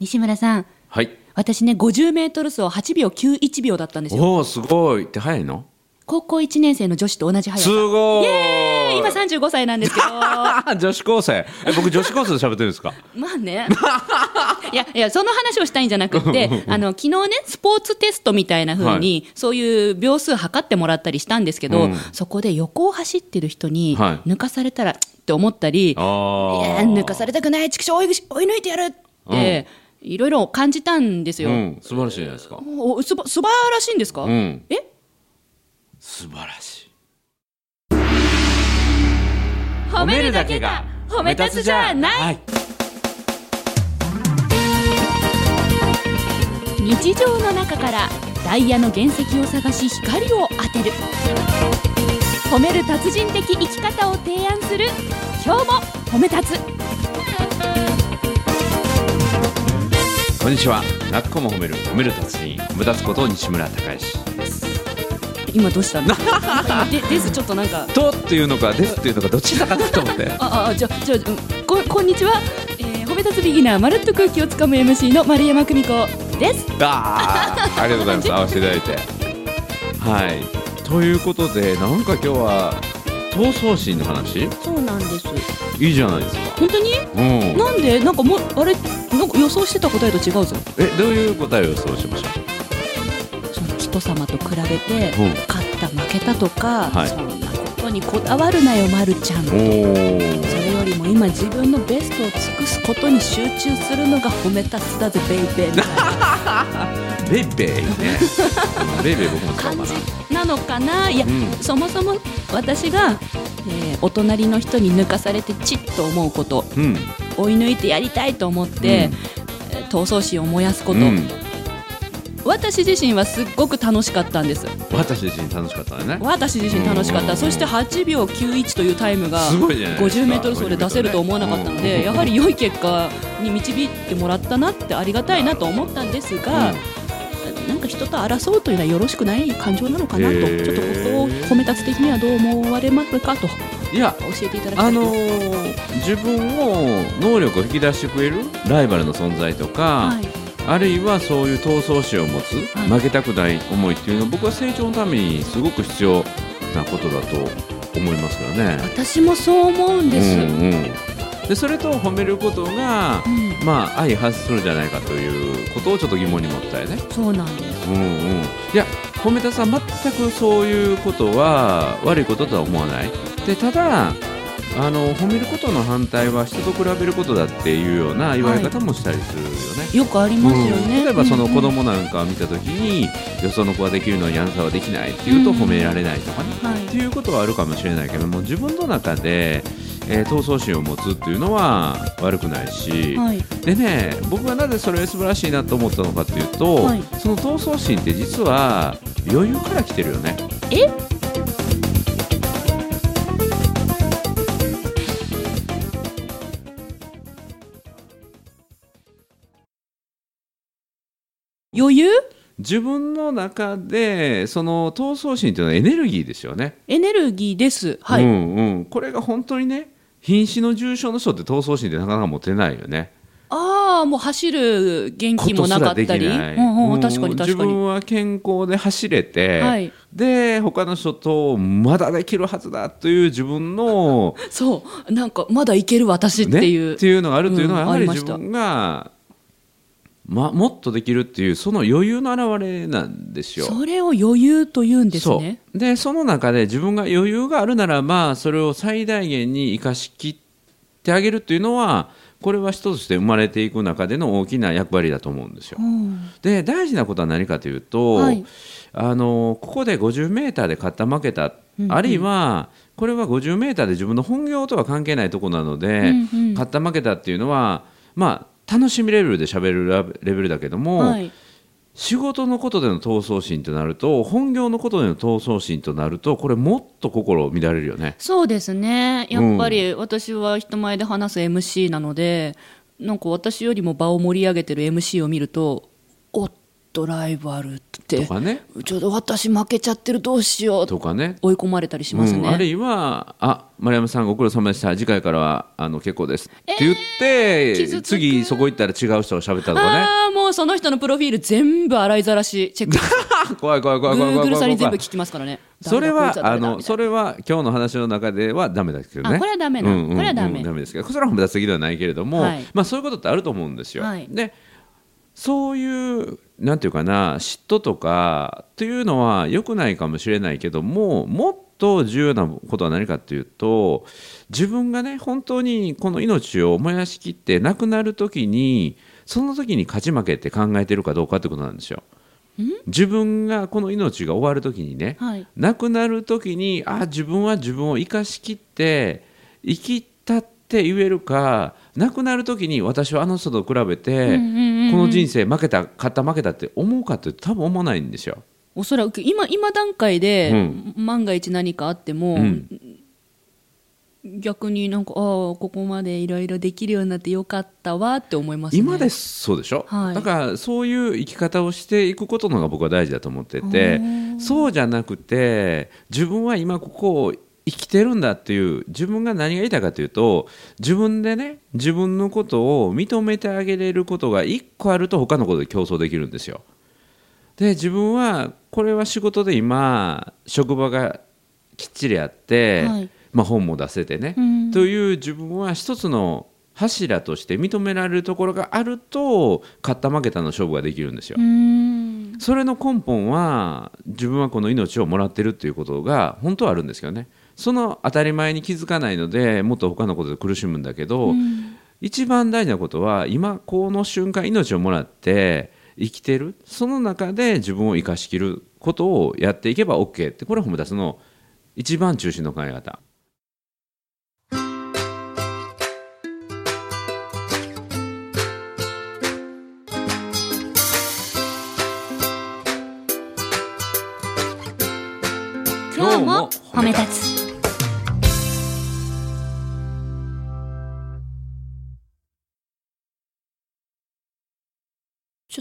西村さん、はい。私ね、50メートル走8秒91秒だったんですよ。おお、すごい。って早いの？高校1年生の女子と同じ速さ。すごい。今35歳なんですけど。女子高生。え、僕女子高生で喋ってるんですか？まあね。いや、いや、その話をしたいんじゃなくて、あの、昨日ね、スポーツテストみたいな風に、そういう秒数測ってもらったりしたんですけど、うんそこで横を走ってる人に、はい抜かされたら、って思ったり、いあや、抜かされたくない、畜生追い追い抜いてやるって、いろいろ感じたんですよ。うん、素晴らしいじゃないですか。おすば素晴らしいんですか、うん。え？素晴らしい。褒めるだけが褒め立つじゃないはい。日常の中からダイヤの原石を探し光を当てる褒める達人的生き方を提案する今日も褒め立つこんにちは。なっこも褒める、褒める達人、褒め立つこと西村孝之です。今どうした？の でですちょっとなんかとっていうのか、ですっていうのか、どっちだかなと思って。ああじゃあじゃあうんここんにちは、えー褒め立つビギナーまるっと空気をつかむ MC の丸山久美子ですああ、ありがとうございます。合わせていただいて。はい。ということで、なんか今日は闘争心の話？そうなんですいいじゃないですか。本当に？うん。なんで？なんかもうあれなんか予想してた答えと違うぞえ、どういう答えを予想しましょその人様と比べてうん勝った負けたとか、はいそんなことにこだわるなよ、まるちゃん。そう。おお。れよりも今自分のベストを尽くすことに集中するのが褒め立つだぜ、ベイベーみたい ベイベイね。う んベイベイ僕も使おうかななのかな？いや、うんそもそも私が、えーお隣の人に抜かされてチッと思うこと、な。うん。追い抜いてやりたいと思って、えー闘争心を燃やすこと、うん。私自身はすっごく楽しかったんです。私自身楽しかったね。私自身楽しかった、うん。そして8秒91というタイムがすごいじゃないですか50メートル走で出せると思わなかったのうんで、やはり良い結果に導いてもらったなってありがたいなと思ったんですが、なん。か人と争うというのはよろしくない感情なのかなと、ちょっとここを褒め立つ的にはどう思われますかと教いや、えていただきたいあのー自分を能力を引き出してくれるライバルの存在とか、はい、あるいはそういう闘争心を持つ、はい負けたくない思いっていうのは僕は成長のためにすごく必要なことだと思いますからね。私もそう思うんです。うんうん、でそれと褒めることが、うんまあ相反するんじゃないかということをちょっと疑問に持ったよね。そうなんです。うんうん、いや褒めたさん全くそういうことは悪いこととは思わないでただあの褒めることの反対は人と比べることだっていうような言われ方もしたりするよね。よくありますよね。うん。例えばその子うん。供なんかを見た時に、よその子はできるのにあなたはできないっていうとうん褒められないとかね、はい。っていうことはあるかもしれないけども自分の中で、えー闘争心を持つっていうのは悪くないし、はい、でね僕がなぜそれ素晴らしいなと思ったのかっていうと、はい。その闘争心って実は余裕から来てるよね。え？余裕？自分の中でその闘争心っていうのはエネルギーですよね。エネルギーです。はい。うんうん、これが本当にね瀕死の重症の人って闘争心ってなかなか持てないよね。ああ、もう走る元気もなかったり。うんうん、確かにうん確かに。自分は健康で走れて、はいで他の人とまだできるはずだという自分の そう、なんかまだいける私っていう。ね、っていうのがあるというのは、うんやはりありました自分が、ま、もっとできるっていうその余裕の表れなんですよ。それを余裕と言うんですね。でその中で自分が余裕があるならばそれを最大限に生かしきってあげるっていうのはこれは人として生まれていく中での大きな役割だと思うんですよ。うんで大事なことは何かというと、はいあのここで 50m で勝った負けた、うんうんあるいはこれは 50m で自分の本業とは関係ないところなので、うんうん勝った負けたっていうのはまあ楽しみレベルで喋るレベルだけども、はい。仕事のことでの闘争心となると本業のことでの闘争心となるとこれもっと心を乱れるよね。そうですね。やっぱり私は人前で話す MC なので、なんか私よりも場を盛り上げてる MC を見ると、とライバルって。とかね。ちょっと私負けちゃってるどうしよう。とかね。追い込まれたりしますね、うん、あるいは「あ丸山さんご苦労様でした。次回からはあの結構です」って言って、次そこ行ったら違う人が喋ったとかね。ああもうその人のプロフィール全部洗いざらしチェック。怖い怖い怖い怖い怖い Google さんに全部怖い聞きますからね。それはあのそれは今日の話の中ではダメですけどね。あこれはダメなうんうんうんこれはダメ。ダメですけど。それは褒め立つ的ではないけれども、はい。まあそういうことってあると思うんですよ、はい。でそういうなんていうかな嫉妬とかっていうのは良くないかもしれないけどももっと重要なことは何かっていうと自分がね本当にこの命を燃やしきって亡くなる時にその時に勝ち負けって考えてるかどうかってことなんですよ。自分がこの命が終わる時にね、はい亡くなる時にあ自分は自分を生かしきって生きたって言えるか亡くなる時に私はあの人と比べて、この人生負けた勝った負けたって思うかって多分思わないんですよ。おそらく今今段階で、う万が一何かあっても、うん。逆になんかああここまでいろいろできるようになってよかったわって思いますね。今ですそうでしょ、はい。だからそういう生き方をしていくことの方が僕は大事だと思っててそうじゃなくて自分は今ここを生きてるんだっていう自分が何が言いたいかというと自分でね自分のことを認めてあげれることが一個あると他のことで競争できるんですよ。で自分はこれは仕事で今職場がきっちりあって、はいまあ、本も出せてね、うんという自分は一つの柱として認められるところがあると勝った負けたの勝負ができるんですよ。それの根本は自分はこの命をもらってるっていうことが本当はあるんですけどねその当たり前に気づかないのでもっと他のことで苦しむんだけど、一番大事なことは今この瞬間命をもらって生きてるその中で自分を生かしきることをやっていけば OK ってこれは褒め出すの一番中心の考え方。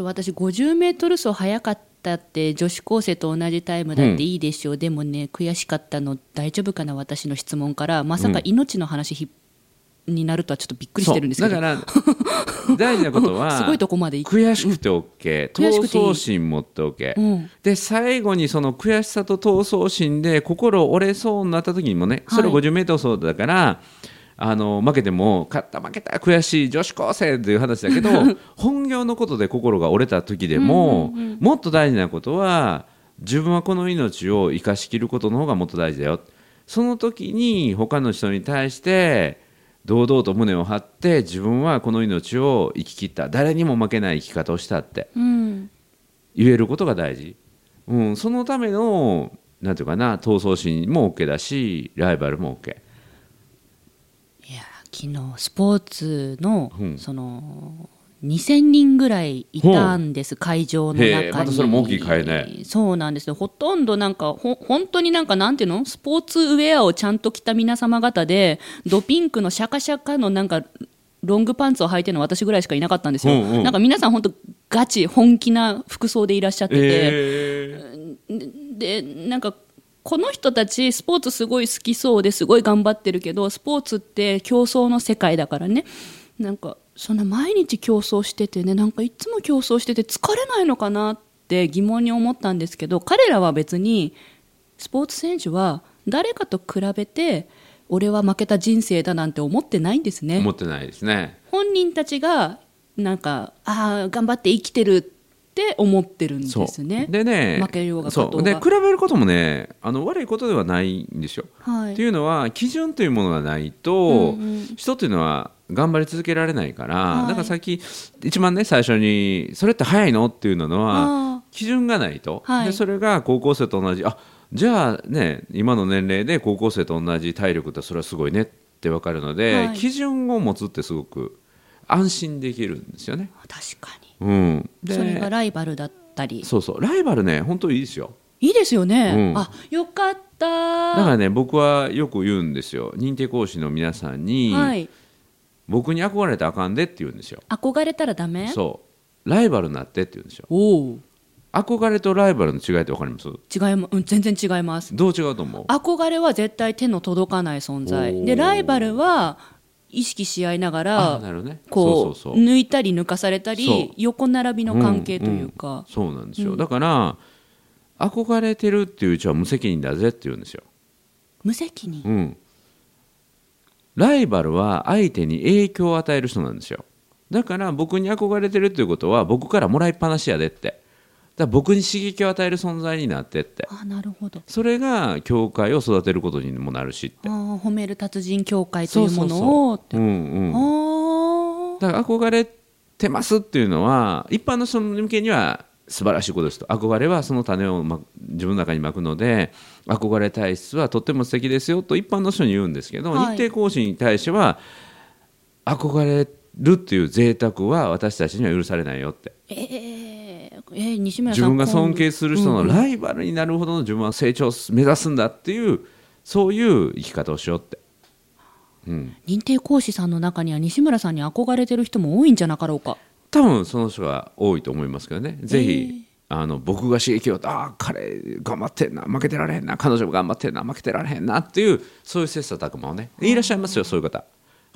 と私50メートル走早かったって女子高生と同じタイムだっていいでしょう、でもね悔しかったの大丈夫かな？私の質問からまさか命の話ひ、になるとはちょっとびっくりしてるんですけど。だから大事なことは すごいとこまで悔しくて OK、闘争心持って OK、うん、で最後にその悔しさと闘争心で心折れそうになった時にもねそれはい。50m 走だから、あの負けても勝った負けた悔しい女子高生っていう話だけど 本業のことで心が折れた時でも、もっと大事なことは自分はこの命を生かしきることの方がもっと大事だよ。その時に他の人に対して堂々と胸を張って自分はこの命を生き切った。誰にも負けない生き方をしたって。うん、言えることが大事、うん、そのためのなんていうかな闘争心も OK だしライバルも OK 昨日スポーツの、うん。その2000人ぐらいいたんです、会場の中に。またそれも大きい会ね。そうなんですよ。ほとんどなんかほ本当になんかなんていうの？スポーツウェアをちゃんと着た皆様方でドピンクのシャカシャカのなんかロングパンツを履いてるの私ぐらいしかいなかったんですよ、うんうん。なんか皆さん本当ガチ本気な服装でいらっしゃってて、え。でなんかこの人たちスポーツすごい好きそうですごい頑張ってるけどスポーツって競争の世界だからね。なんかそんな毎日競争しててねなんかいつも競争してて疲れないのかなって疑問に思ったんですけど彼らは別にスポーツ選手は誰かと比べて俺は負けた人生だなんて思ってないんですね。思ってないですね。本人たちがなんかああ頑張って生きてるって思ってるんですね。でね負けようがそう。で比べることもねあの悪いことではないんですよ、はい。っていうのは基準というものがないと、うんうん。人っていうのは頑張り続けられないから、はい。だからさっき一番ね最初にそれって早いの？っていうのはあ基準がないと、はい。でそれが高校生と同じあじゃあね今の年齢で高校生と同じ体力ってそれはすごいねって分かるので、はい。基準を持つってすごく安心できるんですよね。あ確かに。うん、でそれがライバルだったり。そうそう。ライバルね本当いいですよ。いいですよね、うん。あよかった。だからね僕はよく言うんですよ。認定講師の皆さんに、はい、僕に憧れたらあかんでって言うんですよ。憧れたらダメ？そう。ライバルになってって言うんですよ。おお憧れとライバルの違いって分かります？違いま、うん、全然違います。どう違うと思う？憧れは絶対手の届かない存お在ー。でライバルは意識し合いながあらこう抜いたり抜かされたり横並びの関係というか、そうなんですよ、だから憧れてるっていううちは無責任だぜって言うんですよ、無責任？うん、ライバルは相手に影響を与える人なんですよ。だから僕に憧れてるっていうことは僕からもらいっぱなしやでってだ僕に刺激を与える存在になってって。あなるほど。それが教会を育てることにもなるしって。あー褒める達人協会というものをって。うんうん。あー。だから憧れてますっていうのは一般の人向けには素晴らしいことですと。憧れはその種を、ま、自分の中にまくので憧れ体質はとっても素敵ですよと一般の人に言うんですけど、はい。日程講師に対しては憧れるっていう贅沢は私たちには許されないよって。えー、えー西村さん自分が尊敬する人のうん。ライバルになるほどの自分は成長を目指すんだっていうそういう生き方をしようって。うん。認定講師さんの中には西村さんに憧れてる人も多いんじゃなかろうか。多分その人が多いと思いますけどね。ぜひ、あの僕が刺激をああ彼頑張ってんな負けてられへんな彼女も頑張ってんな負けてられへんなっていうそういう切磋琢磨をね。いらっしゃいますよそういう方、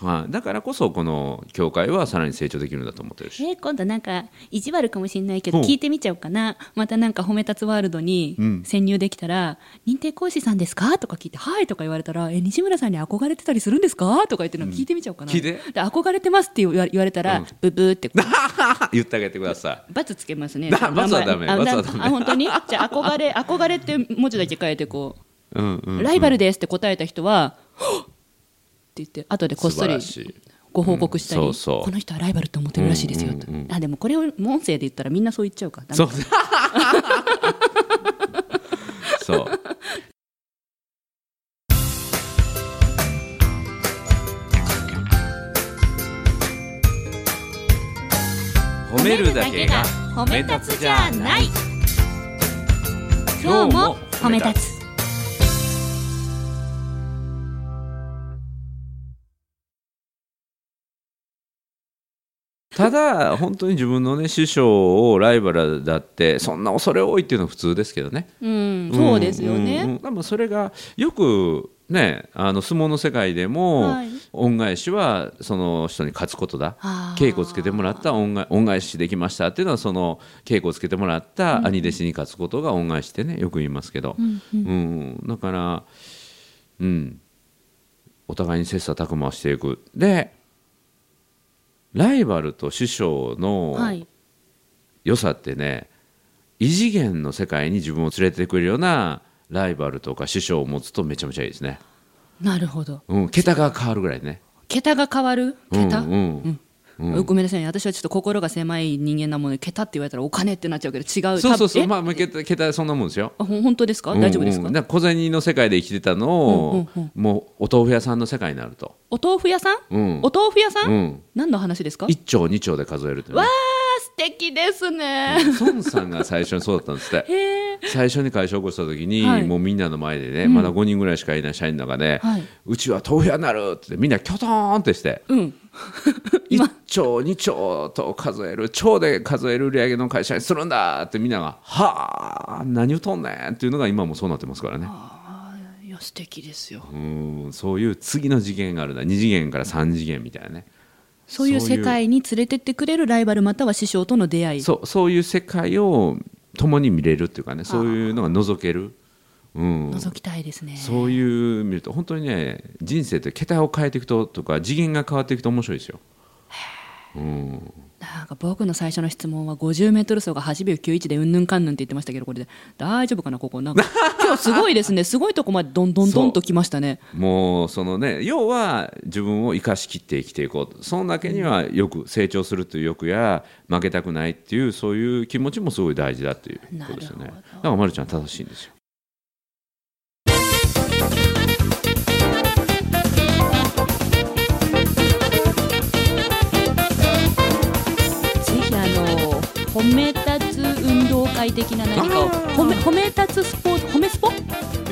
はい、だからこそこの教会はさらに成長できるんだと思ってるし。えー今度なんか意地悪かもしれないけど聞いてみちゃおうかな。またなんか褒め立つワールドにうん。潜入できたら「認定講師さんですか?」とか聞いて「はい」とか言われたら「え西村さんに憧れてたりするんですか?」とか言ってるの聞いてみちゃおうかな、聞いて。で憧れてますって言われたら、うん。ブブーって 言ってあげてください。罰つけますね。だ 罰はダメあ罰はダメ。あ本当に？じゃあ憧れ憧れって文字だけ書いてこう。んうんう、ライバルですって答えた人は、はっ言って後でこっそりご報告したり、うんそうそう。この人はライバルって思ってるらしいですよと、うんうんうん。あでもこれを音声で言ったらみんなそう言っちゃうかそう。そう。褒めるだけが褒め立つじゃない。今日も褒め立つただ本当に自分のね師匠をライバルだってそんな恐れ多いっていうのは普通ですけどね。うんそうですよね、うんうんそれがよくねあの相撲の世界でも、はい。恩返しはその人に勝つことだ。稽古をつけてもらった恩返恩返しできましたっていうのはその稽古をつけてもらった兄弟子に勝つことが恩返しってねよく言いますけど、うん。うんうん、だから、うん、お互いに切磋琢磨していく。でライバルと師匠のはい。良さってね異次元の世界に自分を連れてくれるようなライバルとか師匠を持つとめちゃめちゃいいですね、なるほど。うん、桁が変わるぐらいね。桁が変わる？桁、うん。うんごめんなさいね。私はちょっと心が狭い人間なもので桁って言われたらお金ってなっちゃうけど違う。そうそうそう。まあまあ桁桁そんなもんですよ。本当ですか？大丈夫ですか、小銭の世界で生きてたのを、うんうんもうお豆腐屋さんの世界になると、お豆腐屋さん、うん。お豆腐屋さん、うん、何の話ですか？1丁2丁で数えるってねわあ素敵ですね、孫さんが最初にそうだったんですって。最初に会社を起こした時に、はい。もうみんなの前でね、まだ5人ぐらいしかいない社員の中で、はい。うちは豆腐屋になるってみんなキョトーンってしてうん。1丁2丁と数える丁で数える売り上げの会社にするんだってみんなが「はあ何言うとんねん」っていうのが今もそうなってますからね。いや素敵ですよ。うんそういう次の次元があるんだ。2次元から3次元みたいなねそういう世界に連れてってくれるライバルまたは師匠との出会い。そうそういう世界を共に見れるっていうかねそういうのが覗ける、うん、覗きたいですね。そういう見ると本当にね人生って桁を変えていくととか次元が変わっていくと面白いですよ。うん、なんか僕の最初の質問は50メートル走が8秒91でうんぬんかんぬんって言ってましたけどこれで大丈夫かなここ。なんか 今日すごいですね。すごいとこまでどんどんどんときましたね。もうそのね要は自分を生かしきって生きていこう。そのだけにはよく成長するという欲や負けたくないっていうそういう気持ちもすごい大事だっていうことですよね。だからまるちゃん正しいんですよ褒め立つ運動会的な何かを褒め褒め立つスポーツ褒めスポ？い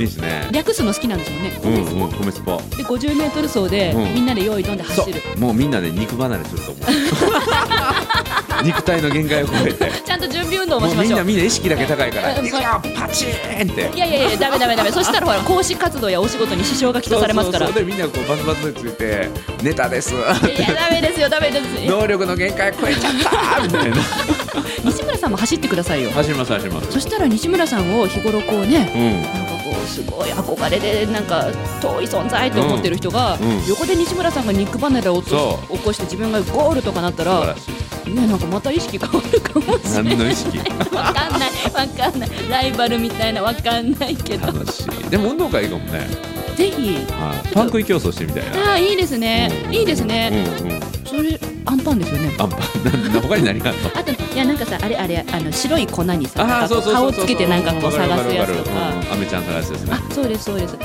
いですね。略すの好きなんですよねうんうん褒めスポ。で50メートル走でうん。みんなで用意どんでそ走る、う。もうみんなで肉離れすると思う 肉体の限界を超えて。ちゃんと準備運動もしましょう。みんなみんな意識だけ高いからうんいくよパチーンって。いやいやいやダメダメダメ。そしたらほら講師活動やお仕事に支障がきたされますから。そうでみんなこうバツバツでついてネタです。いやダメですよダメです。能力の限界超えちゃったみたいな。西村さんも走ってくださいよ。走ります走ります。そしたら西村さんを日頃こうねうんすごい憧れでなんか遠い存在と思ってる人が、横で西村さんがニック離れを起こして自分がゴールとかなったらねなんかまた意識変わるかもしれない。何の意識？わかんない。わかんない。ライバルみたいなわかんないけど。でも運動会いいかもね、ぜひ。はい、パン食い競争してみたいな。ああいいですね。うん。いいですね、うんうんそれアンパンですよね。あんぱんな他に何があるの？あといやなんかさあれあれあの白い粉にさ顔つけてなんかこう探すやつとかわかるわかるわかる。うんちゃん探すですね。あそうですそうです。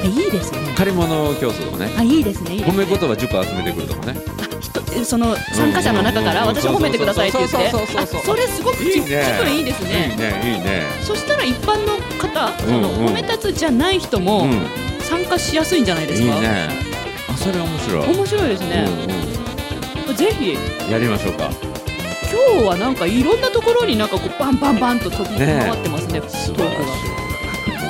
あいいですね。借り物競争とかね。あいいですね褒め言葉10個集めてくるとかね。その参加者の中からうん。私褒めてくださいって言って。それすごくいいね気分いいですいいねねいいねそしたら一般の方そのうんうん褒め立つじゃない人もうん参加しやすいんじゃないですかいいねあそれ面白い面白いですねぜひ。うんやりましょうか。今日はなんかいろんなところになんかこうバンバンバンと飛び回ってますね。トークが。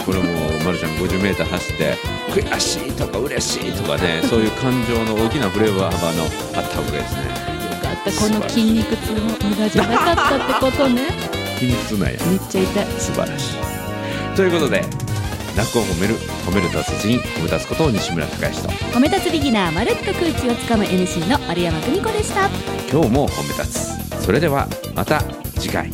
これもまるちゃん 50m 走って悔しいとか嬉しいとかね そういう感情の大きなフレーバー幅のあった方がいいですね。よかった。この筋肉痛も無駄じゃなかったってことね。筋肉痛なんや。めっちゃ痛い。素晴らしい。ということで楽を褒める褒める達人褒め立つことを西村孝之と。褒め立つビギナーまるっと空気をつかむ MC の丸山久美子でした。今日も褒め立つ。それではまた次回